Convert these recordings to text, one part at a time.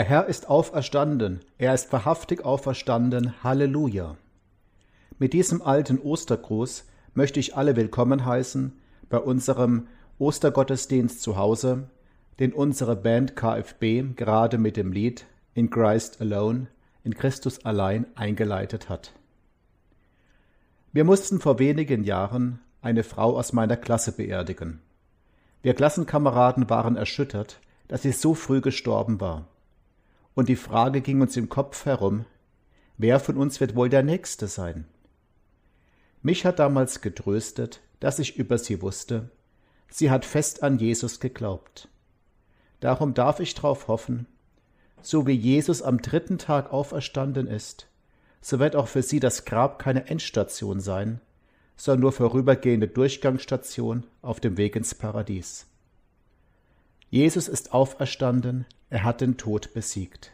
Der Herr ist auferstanden, er ist wahrhaftig auferstanden, Halleluja. Mit diesem alten Ostergruß möchte ich alle willkommen heißen bei unserem Ostergottesdienst zu Hause, den unsere Band KFB gerade mit dem Lied In Christ Alone, in Christus allein eingeleitet hat. Wir mussten vor wenigen Jahren eine Frau aus meiner Klasse beerdigen. Wir Klassenkameraden waren erschüttert, dass sie so früh gestorben war. Und die Frage ging uns im Kopf herum, wer von uns wird wohl der Nächste sein? Mich hat damals getröstet, dass ich über sie wusste, sie hat fest an Jesus geglaubt. Darum darf ich darauf hoffen, so wie Jesus am dritten Tag auferstanden ist, so wird auch für sie das Grab keine Endstation sein, sondern nur vorübergehende Durchgangsstation auf dem Weg ins Paradies. Jesus ist auferstanden, er hat den Tod besiegt.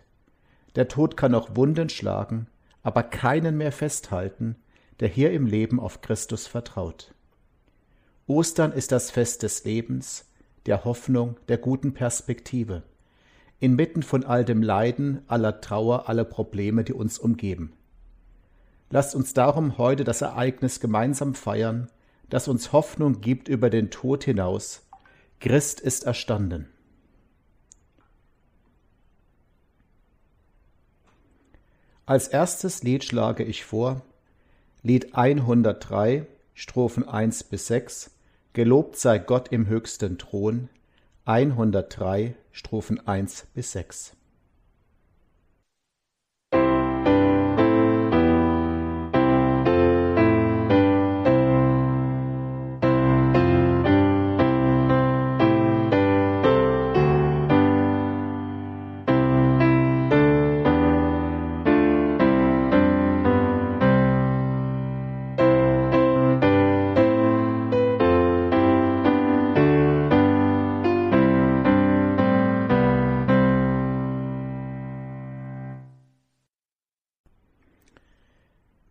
Der Tod kann auch Wunden schlagen, aber keinen mehr festhalten, der hier im Leben auf Christus vertraut. Ostern ist das Fest des Lebens, der Hoffnung, der guten Perspektive, inmitten von all dem Leiden, aller Trauer, aller Probleme, die uns umgeben. Lasst uns darum heute das Ereignis gemeinsam feiern, das uns Hoffnung gibt über den Tod hinaus. Christ ist erstanden. Als erstes Lied schlage ich vor Lied 103, Strophen 1 bis 6, Gelobt sei Gott im höchsten Thron, 103, Strophen 1 bis 6.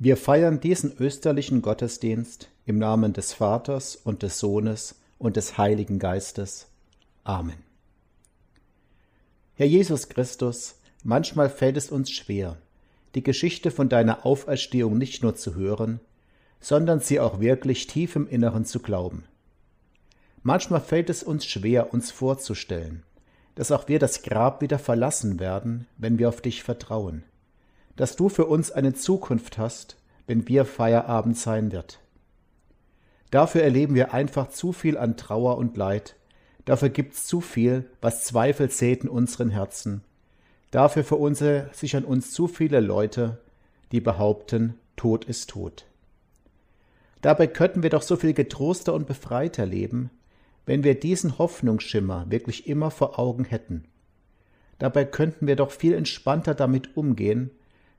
Wir feiern diesen österlichen Gottesdienst im Namen des Vaters und des Sohnes und des Heiligen Geistes. Amen. Herr Jesus Christus, manchmal fällt es uns schwer, die Geschichte von deiner Auferstehung nicht nur zu hören, sondern sie auch wirklich tief im Inneren zu glauben. Manchmal fällt es uns schwer, uns vorzustellen, dass auch wir das Grab wieder verlassen werden, wenn wir auf dich vertrauen dass du für uns eine Zukunft hast, wenn wir Feierabend sein wird. Dafür erleben wir einfach zu viel an Trauer und Leid, dafür gibt's zu viel, was Zweifel sät in unseren Herzen, dafür verunsichern uns zu viele Leute, die behaupten, Tod ist tot. Dabei könnten wir doch so viel getroster und befreiter leben, wenn wir diesen Hoffnungsschimmer wirklich immer vor Augen hätten. Dabei könnten wir doch viel entspannter damit umgehen,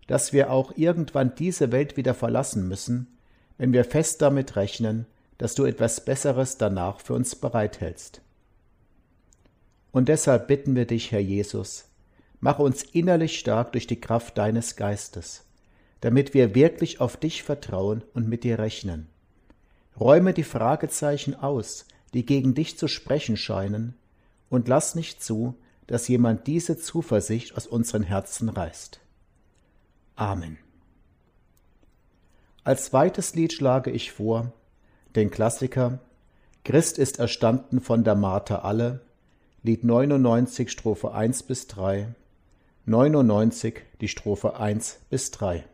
dass wir auch irgendwann diese Welt wieder verlassen müssen, wenn wir fest damit rechnen, dass du etwas Besseres danach für uns bereithältst. Und deshalb bitten wir dich, Herr Jesus, mach uns innerlich stark durch die Kraft deines Geistes, damit wir wirklich auf dich vertrauen und mit dir rechnen. Räume die Fragezeichen aus, die gegen dich zu sprechen scheinen, und lass nicht zu, dass jemand diese Zuversicht aus unseren Herzen reißt. Amen. Als zweites Lied schlage ich vor den Klassiker Christ ist erstanden von der Marter alle, Lied 99, Strophe 1 bis 3, 99 die Strophe 1 bis 3.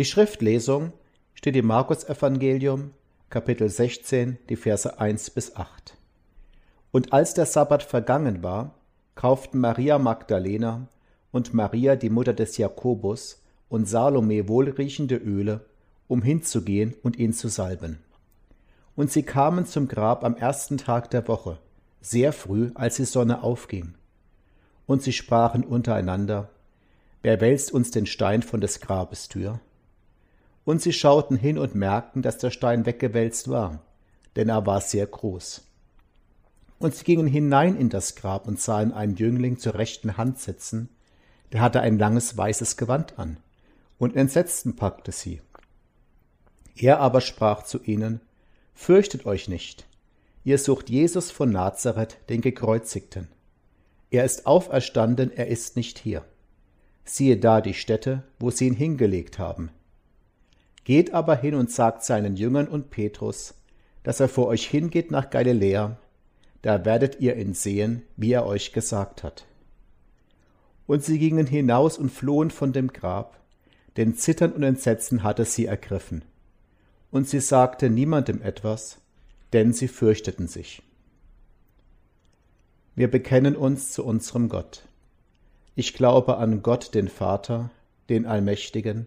Die Schriftlesung steht im Markus-Evangelium, Kapitel 16, die Verse 1 bis 8. Und als der Sabbat vergangen war, kauften Maria Magdalena und Maria, die Mutter des Jakobus, und Salome wohlriechende Öle, um hinzugehen und ihn zu salben. Und sie kamen zum Grab am ersten Tag der Woche, sehr früh, als die Sonne aufging. Und sie sprachen untereinander, Wer wälzt uns den Stein von des Grabes Tür? Und sie schauten hin und merkten, dass der Stein weggewälzt war, denn er war sehr groß. Und sie gingen hinein in das Grab und sahen einen Jüngling zur rechten Hand sitzen, der hatte ein langes weißes Gewand an, und Entsetzten packte sie. Er aber sprach zu ihnen, Fürchtet euch nicht, ihr sucht Jesus von Nazareth, den Gekreuzigten. Er ist auferstanden, er ist nicht hier. Siehe da die Stätte, wo sie ihn hingelegt haben. Geht aber hin und sagt seinen Jüngern und Petrus, dass er vor euch hingeht nach Galiläa, da werdet ihr ihn sehen, wie er euch gesagt hat. Und sie gingen hinaus und flohen von dem Grab, denn Zittern und Entsetzen hatte sie ergriffen. Und sie sagte niemandem etwas, denn sie fürchteten sich. Wir bekennen uns zu unserem Gott. Ich glaube an Gott, den Vater, den Allmächtigen,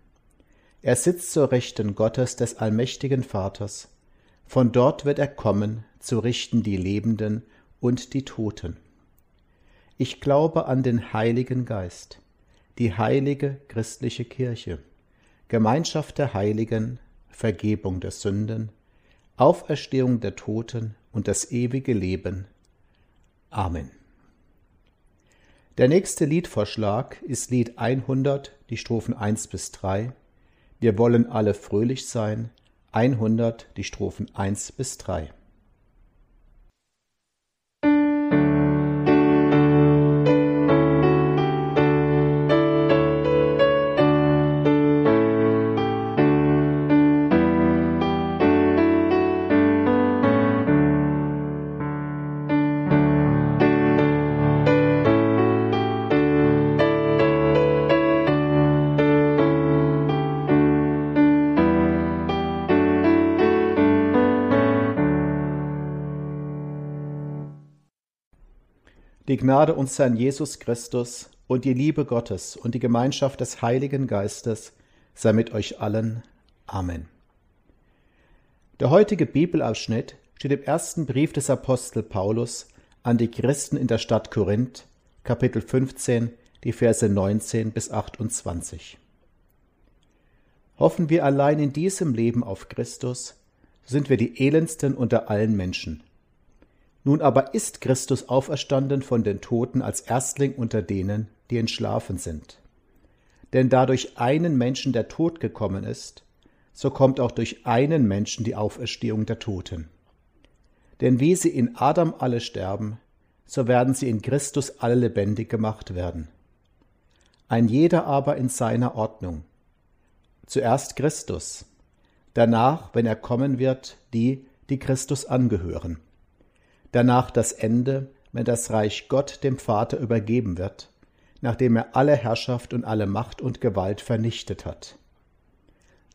Er sitzt zur Rechten Gottes des allmächtigen Vaters, von dort wird er kommen, zu richten die Lebenden und die Toten. Ich glaube an den Heiligen Geist, die heilige christliche Kirche, Gemeinschaft der Heiligen, Vergebung der Sünden, Auferstehung der Toten und das ewige Leben. Amen. Der nächste Liedvorschlag ist Lied 100, die Strophen 1 bis 3. Wir wollen alle fröhlich sein. 100, die Strophen 1 bis 3. Die Gnade uns Herrn Jesus Christus und die Liebe Gottes und die Gemeinschaft des Heiligen Geistes sei mit euch allen. Amen. Der heutige Bibelabschnitt steht im ersten Brief des Apostel Paulus an die Christen in der Stadt Korinth, Kapitel 15, die Verse 19 bis 28. Hoffen wir allein in diesem Leben auf Christus, sind wir die elendsten unter allen Menschen. Nun aber ist Christus auferstanden von den Toten als Erstling unter denen, die entschlafen sind. Denn da durch einen Menschen der Tod gekommen ist, so kommt auch durch einen Menschen die Auferstehung der Toten. Denn wie sie in Adam alle sterben, so werden sie in Christus alle lebendig gemacht werden. Ein jeder aber in seiner Ordnung. Zuerst Christus, danach, wenn er kommen wird, die, die Christus angehören danach das Ende, wenn das Reich Gott dem Vater übergeben wird, nachdem er alle Herrschaft und alle Macht und Gewalt vernichtet hat.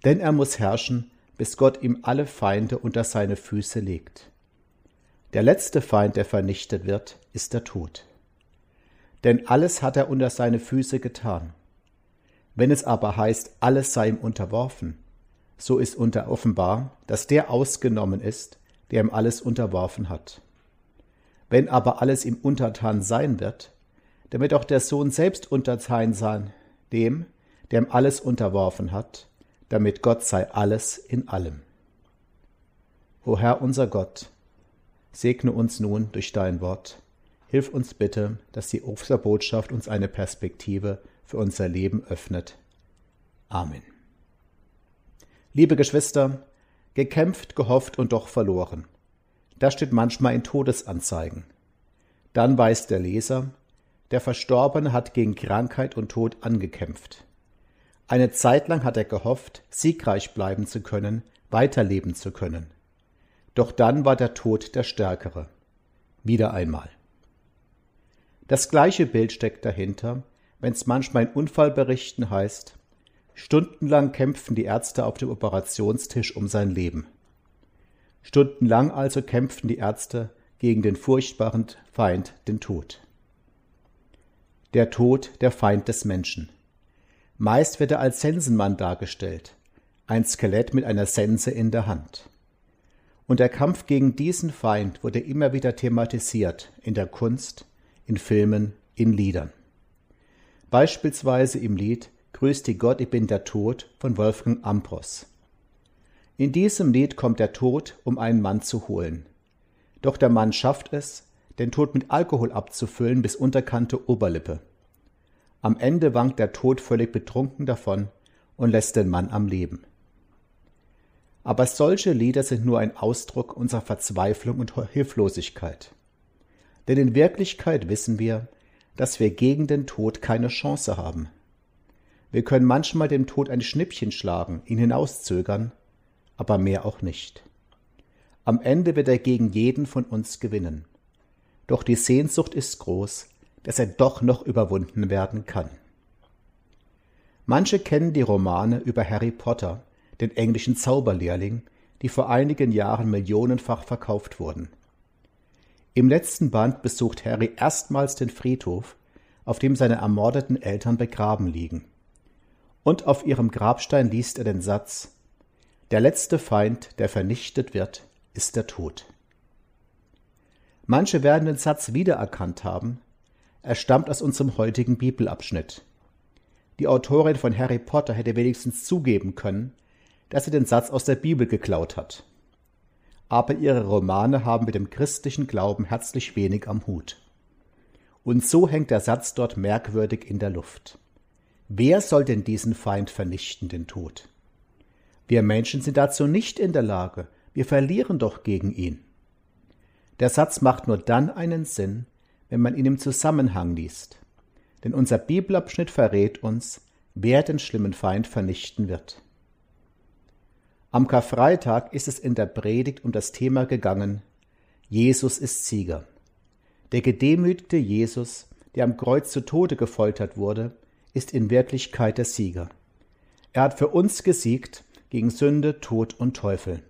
Denn er muss herrschen, bis Gott ihm alle Feinde unter seine Füße legt. Der letzte Feind, der vernichtet wird, ist der Tod. Denn alles hat er unter seine Füße getan. Wenn es aber heißt, alles sei ihm unterworfen, so ist unter offenbar, dass der ausgenommen ist, der ihm alles unterworfen hat. Wenn aber alles ihm untertan sein wird, wird auch der Sohn selbst untertan sein, dem, der ihm alles unterworfen hat, damit Gott sei alles in allem. O Herr unser Gott, segne uns nun durch dein Wort. Hilf uns bitte, dass die Osterbotschaft uns eine Perspektive für unser Leben öffnet. Amen. Liebe Geschwister, gekämpft, gehofft und doch verloren. Das steht manchmal in Todesanzeigen. Dann weiß der Leser, der Verstorbene hat gegen Krankheit und Tod angekämpft. Eine Zeit lang hat er gehofft, siegreich bleiben zu können, weiterleben zu können. Doch dann war der Tod der Stärkere. Wieder einmal. Das gleiche Bild steckt dahinter, wenn es manchmal in Unfallberichten heißt, stundenlang kämpfen die Ärzte auf dem Operationstisch um sein Leben. Stundenlang also kämpften die Ärzte gegen den furchtbaren Feind, den Tod. Der Tod, der Feind des Menschen. Meist wird er als Sensenmann dargestellt, ein Skelett mit einer Sense in der Hand. Und der Kampf gegen diesen Feind wurde immer wieder thematisiert in der Kunst, in Filmen, in Liedern. Beispielsweise im Lied Grüß dich Gott, ich bin der Tod von Wolfgang Ambros. In diesem Lied kommt der Tod, um einen Mann zu holen. Doch der Mann schafft es, den Tod mit Alkohol abzufüllen bis unterkante Oberlippe. Am Ende wankt der Tod völlig betrunken davon und lässt den Mann am Leben. Aber solche Lieder sind nur ein Ausdruck unserer Verzweiflung und Hilflosigkeit. Denn in Wirklichkeit wissen wir, dass wir gegen den Tod keine Chance haben. Wir können manchmal dem Tod ein Schnippchen schlagen, ihn hinauszögern, aber mehr auch nicht. Am Ende wird er gegen jeden von uns gewinnen. Doch die Sehnsucht ist groß, dass er doch noch überwunden werden kann. Manche kennen die Romane über Harry Potter, den englischen Zauberlehrling, die vor einigen Jahren millionenfach verkauft wurden. Im letzten Band besucht Harry erstmals den Friedhof, auf dem seine ermordeten Eltern begraben liegen. Und auf ihrem Grabstein liest er den Satz Der letzte Feind, der vernichtet wird, ist der Tod. Manche werden den Satz wiedererkannt haben, er stammt aus unserem heutigen Bibelabschnitt. Die Autorin von Harry Potter hätte wenigstens zugeben können, dass sie den Satz aus der Bibel geklaut hat. Aber ihre Romane haben mit dem christlichen Glauben herzlich wenig am Hut. Und so hängt der Satz dort merkwürdig in der Luft. Wer soll denn diesen Feind vernichten, den Tod? Wir Menschen sind dazu nicht in der Lage, wir verlieren doch gegen ihn. Der Satz macht nur dann einen Sinn, wenn man ihn im Zusammenhang liest. Denn unser Bibelabschnitt verrät uns, wer den schlimmen Feind vernichten wird. Am Karfreitag ist es in der Predigt um das Thema gegangen, Jesus ist Sieger. Der gedemütigte Jesus, der am Kreuz zu Tode gefoltert wurde, ist in Wirklichkeit der Sieger. Er hat für uns gesiegt gegen Sünde, Tod und Teufel.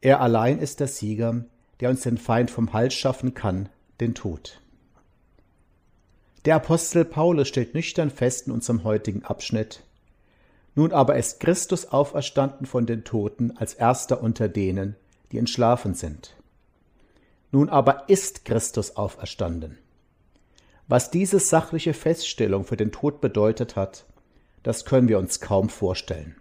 Er allein ist der Sieger, der uns den Feind vom Hals schaffen kann, den Tod. Der Apostel Paulus stellt nüchtern fest in unserem heutigen Abschnitt, nun aber ist Christus auferstanden von den Toten als erster unter denen, die entschlafen sind. Nun aber ist Christus auferstanden. Was diese sachliche Feststellung für den Tod bedeutet hat, das können wir uns kaum vorstellen.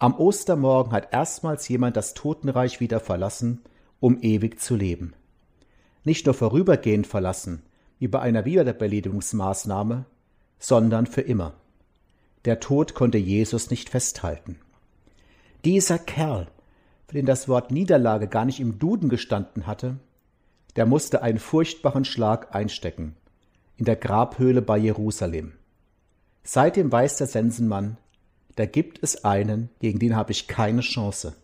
Am Ostermorgen hat erstmals jemand das Totenreich wieder verlassen, um ewig zu leben. Nicht nur vorübergehend verlassen, wie bei einer Wiederbelebungsmaßnahme, sondern für immer. Der Tod konnte Jesus nicht festhalten. Dieser Kerl, für den das Wort Niederlage gar nicht im Duden gestanden hatte, der musste einen furchtbaren Schlag einstecken in der Grabhöhle bei Jerusalem. Seitdem weiß der Sensenmann, da gibt es einen, gegen den habe ich keine Chance.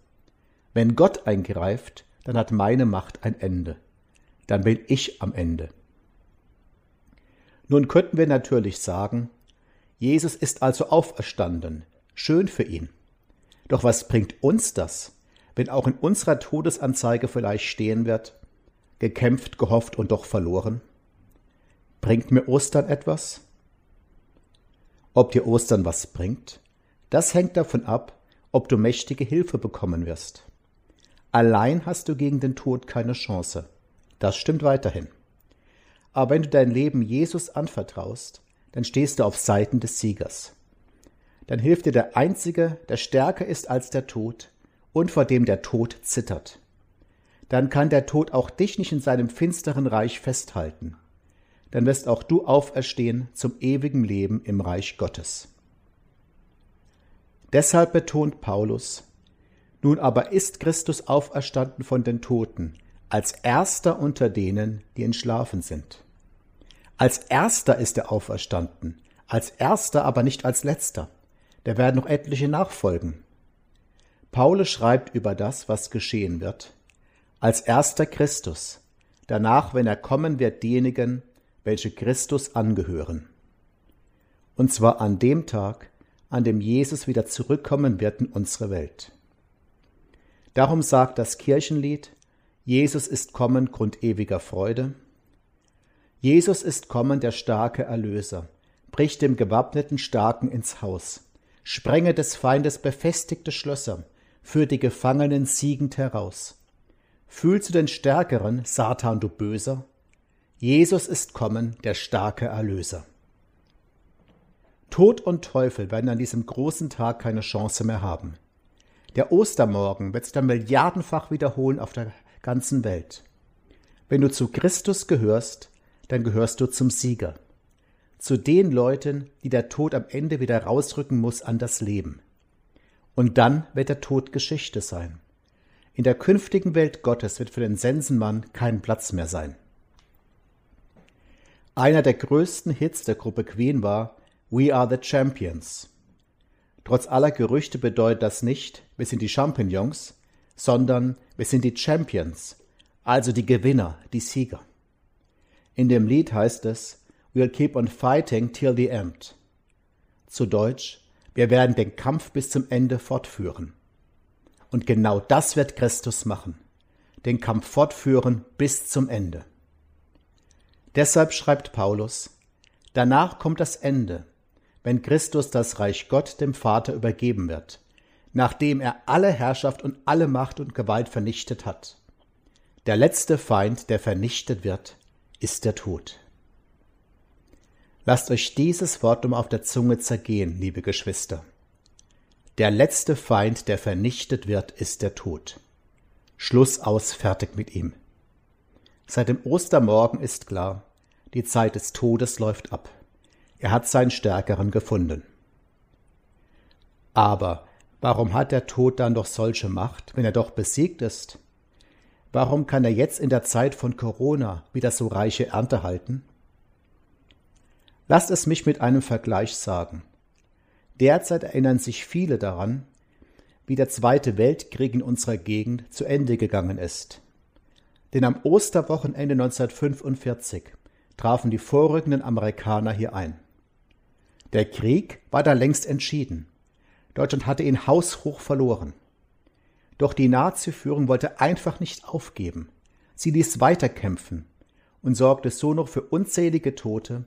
Wenn Gott eingreift, dann hat meine Macht ein Ende. Dann bin ich am Ende. Nun könnten wir natürlich sagen, Jesus ist also auferstanden. Schön für ihn. Doch was bringt uns das, wenn auch in unserer Todesanzeige vielleicht stehen wird, gekämpft, gehofft und doch verloren? Bringt mir Ostern etwas? Ob dir Ostern was bringt, das hängt davon ab, ob du mächtige Hilfe bekommen wirst. Allein hast du gegen den Tod keine Chance. Das stimmt weiterhin. Aber wenn du dein Leben Jesus anvertraust, dann stehst du auf Seiten des Siegers. Dann hilft dir der Einzige, der stärker ist als der Tod und vor dem der Tod zittert. Dann kann der Tod auch dich nicht in seinem finsteren Reich festhalten. Dann wirst auch du auferstehen zum ewigen Leben im Reich Gottes. Deshalb betont Paulus, nun aber ist Christus auferstanden von den Toten, als erster unter denen, die entschlafen sind. Als erster ist er auferstanden, als erster aber nicht als letzter. Da werden noch etliche nachfolgen. Paulus schreibt über das, was geschehen wird. Als erster Christus, danach, wenn er kommen wird, diejenigen, welche Christus angehören. Und zwar an dem Tag, an dem Jesus wieder zurückkommen wird in unsere Welt. Darum sagt das Kirchenlied, Jesus ist kommen Grund ewiger Freude, Jesus ist kommen, der starke Erlöser, bricht dem gewappneten Starken ins Haus, sprenge des Feindes befestigte Schlösser, führt die Gefangenen siegend heraus. Fühlst du den Stärkeren, Satan, du Böser? Jesus ist kommen, der starke Erlöser. Tod und Teufel werden an diesem großen Tag keine Chance mehr haben. Der Ostermorgen wird sich dann milliardenfach wiederholen auf der ganzen Welt. Wenn du zu Christus gehörst, dann gehörst du zum Sieger. Zu den Leuten, die der Tod am Ende wieder rausrücken muss an das Leben. Und dann wird der Tod Geschichte sein. In der künftigen Welt Gottes wird für den Sensenmann kein Platz mehr sein. Einer der größten Hits der Gruppe Queen war We Are the Champions. Trotz aller Gerüchte bedeutet das nicht, wir sind die Champignons, sondern wir sind die Champions, also die Gewinner, die Sieger. In dem Lied heißt es, We'll keep on fighting till the end. Zu Deutsch, wir werden den Kampf bis zum Ende fortführen. Und genau das wird Christus machen, den Kampf fortführen bis zum Ende. Deshalb schreibt Paulus, danach kommt das Ende, wenn Christus das Reich Gott dem Vater übergeben wird, nachdem er alle Herrschaft und alle Macht und Gewalt vernichtet hat. Der letzte Feind, der vernichtet wird, ist der Tod. Lasst euch dieses Wort um auf der Zunge zergehen, liebe Geschwister. Der letzte Feind, der vernichtet wird, ist der Tod. Schluss aus, fertig mit ihm. Seit dem Ostermorgen ist klar, die Zeit des Todes läuft ab. Er hat seinen Stärkeren gefunden. Aber warum hat der Tod dann doch solche Macht, wenn er doch besiegt ist? Warum kann er jetzt in der Zeit von Corona wieder so reiche Ernte halten? Lasst es mich mit einem Vergleich sagen. Derzeit erinnern sich viele daran, wie der Zweite Weltkrieg in unserer Gegend zu Ende gegangen ist. Denn am Osterwochenende 1945 trafen die vorrückenden Amerikaner hier ein. Der Krieg war da längst entschieden. Deutschland hatte ihn haushoch verloren. Doch die Nazi-Führung wollte einfach nicht aufgeben. Sie ließ weiterkämpfen und sorgte so noch für unzählige Tote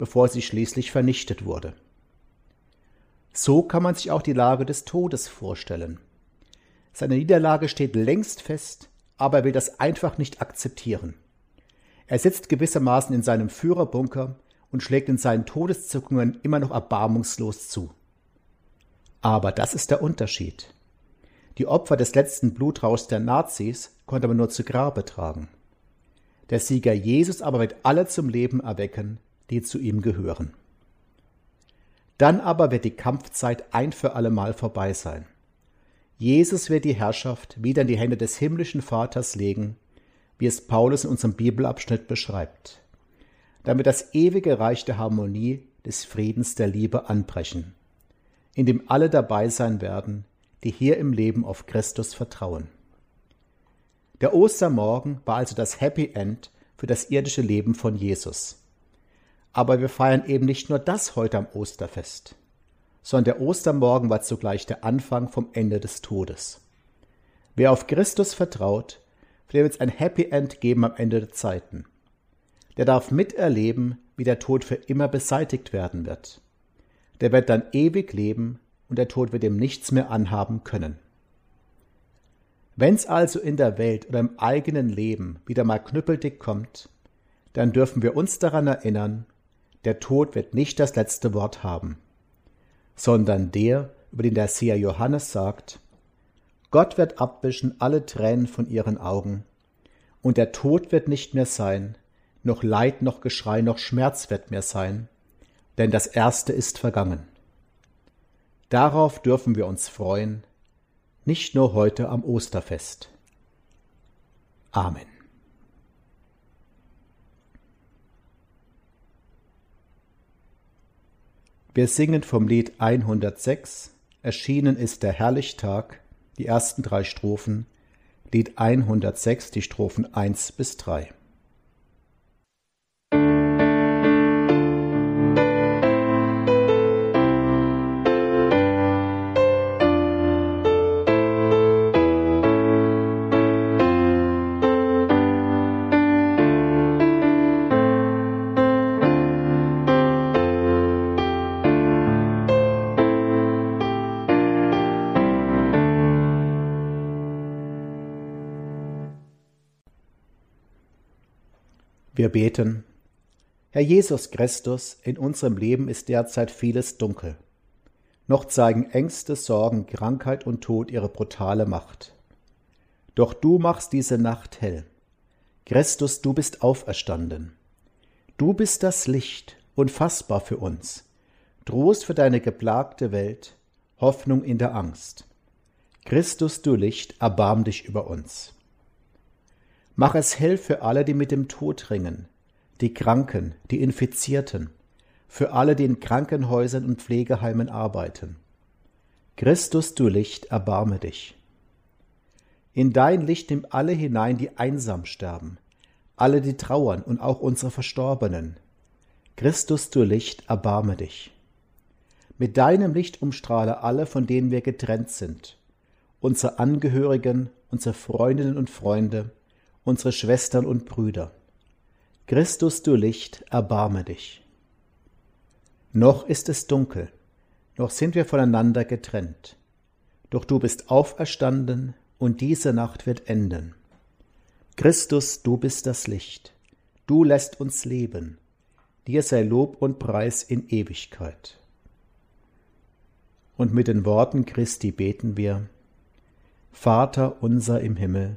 bevor sie schließlich vernichtet wurde. So kann man sich auch die Lage des Todes vorstellen. Seine Niederlage steht längst fest, aber er will das einfach nicht akzeptieren. Er sitzt gewissermaßen in seinem Führerbunker und schlägt in seinen Todeszuckungen immer noch erbarmungslos zu. Aber das ist der Unterschied. Die Opfer des letzten Blutrauschs der Nazis konnte man nur zu Grabe tragen. Der Sieger Jesus aber wird alle zum Leben erwecken, die zu ihm gehören. Dann aber wird die Kampfzeit ein für allemal vorbei sein. Jesus wird die Herrschaft wieder in die Hände des himmlischen Vaters legen, wie es Paulus in unserem Bibelabschnitt beschreibt, damit das ewige Reich der Harmonie, des Friedens, der Liebe anbrechen, in dem alle dabei sein werden, die hier im Leben auf Christus vertrauen. Der Ostermorgen war also das Happy End für das irdische Leben von Jesus. Aber wir feiern eben nicht nur das heute am Osterfest, sondern der Ostermorgen war zugleich der Anfang vom Ende des Todes. Wer auf Christus vertraut, wird es ein Happy End geben am Ende der Zeiten. Der darf miterleben, wie der Tod für immer beseitigt werden wird. Der wird dann ewig leben und der Tod wird ihm nichts mehr anhaben können. Wenn's also in der Welt oder im eigenen Leben wieder mal knüppeldick kommt, dann dürfen wir uns daran erinnern, der Tod wird nicht das letzte Wort haben, sondern der, über den der Seher Johannes sagt, Gott wird abwischen alle Tränen von ihren Augen, und der Tod wird nicht mehr sein, noch Leid, noch Geschrei, noch Schmerz wird mehr sein, denn das Erste ist vergangen. Darauf dürfen wir uns freuen, nicht nur heute am Osterfest. Amen. Wir singen vom Lied 106, erschienen ist der Herrlichtag, die ersten drei Strophen, Lied 106, die Strophen 1 bis 3. Wir beten. Herr Jesus Christus, in unserem Leben ist derzeit vieles dunkel. Noch zeigen Ängste, Sorgen, Krankheit und Tod ihre brutale Macht. Doch du machst diese Nacht hell. Christus, du bist auferstanden. Du bist das Licht, unfassbar für uns, Trost für deine geplagte Welt, Hoffnung in der Angst. Christus, du Licht, erbarm dich über uns. Mach es hell für alle, die mit dem Tod ringen, die Kranken, die Infizierten, für alle, die in Krankenhäusern und Pflegeheimen arbeiten. Christus, du Licht, erbarme dich. In dein Licht nimm alle hinein, die einsam sterben, alle, die trauern und auch unsere Verstorbenen. Christus, du Licht, erbarme dich. Mit deinem Licht umstrahle alle, von denen wir getrennt sind, unsere Angehörigen, unsere Freundinnen und Freunde, unsere Schwestern und Brüder. Christus, du Licht, erbarme dich. Noch ist es dunkel, noch sind wir voneinander getrennt. Doch du bist auferstanden, und diese Nacht wird enden. Christus, du bist das Licht, du lässt uns leben, dir sei Lob und Preis in Ewigkeit. Und mit den Worten Christi beten wir, Vater unser im Himmel,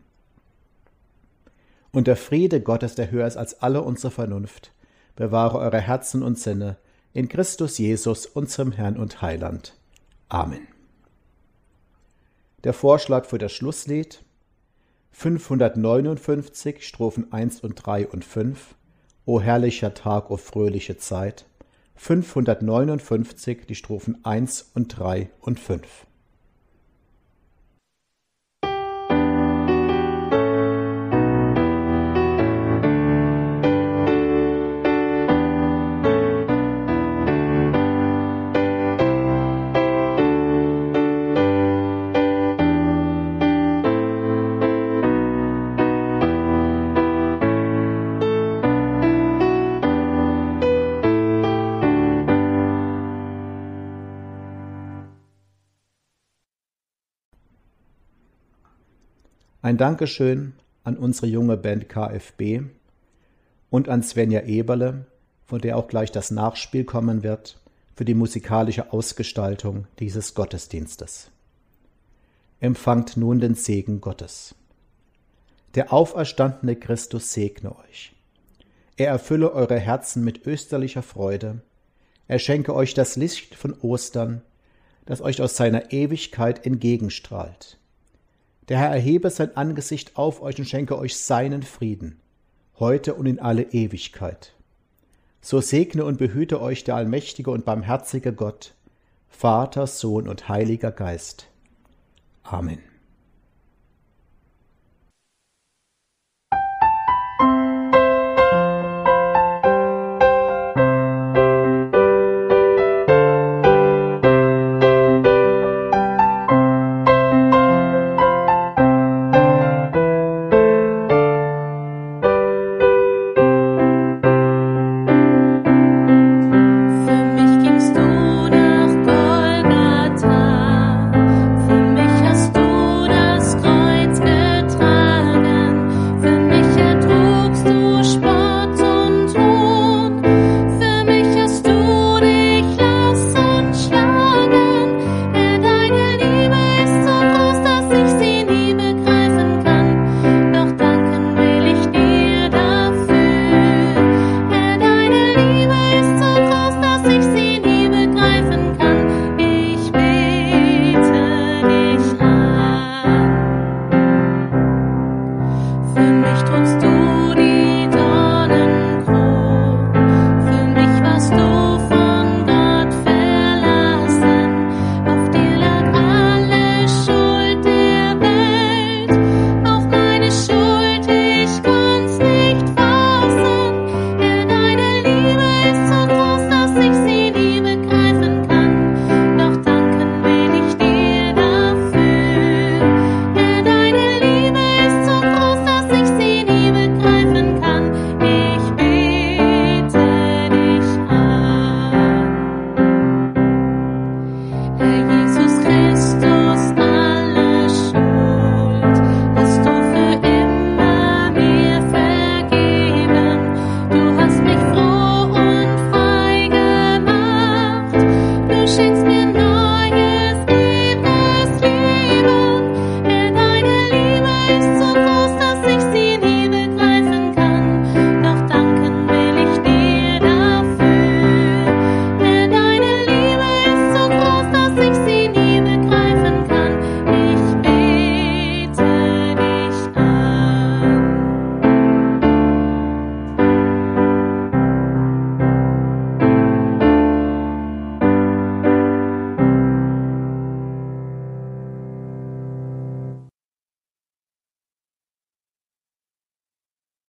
Und der Friede Gottes, der höher ist als alle unsere Vernunft, bewahre eure Herzen und Sinne in Christus Jesus, unserem Herrn und Heiland. Amen. Der Vorschlag für das Schlusslied 559 Strophen 1 und 3 und 5 O herrlicher Tag, o fröhliche Zeit 559 die Strophen 1 und 3 und 5 Ein Dankeschön an unsere junge Band KFB und an Svenja Eberle, von der auch gleich das Nachspiel kommen wird, für die musikalische Ausgestaltung dieses Gottesdienstes. Empfangt nun den Segen Gottes. Der auferstandene Christus segne euch. Er erfülle eure Herzen mit österlicher Freude. Er schenke euch das Licht von Ostern, das euch aus seiner Ewigkeit entgegenstrahlt der Herr erhebe sein Angesicht auf euch und schenke euch seinen Frieden, heute und in alle Ewigkeit. So segne und behüte euch der allmächtige und barmherzige Gott, Vater, Sohn und Heiliger Geist. Amen.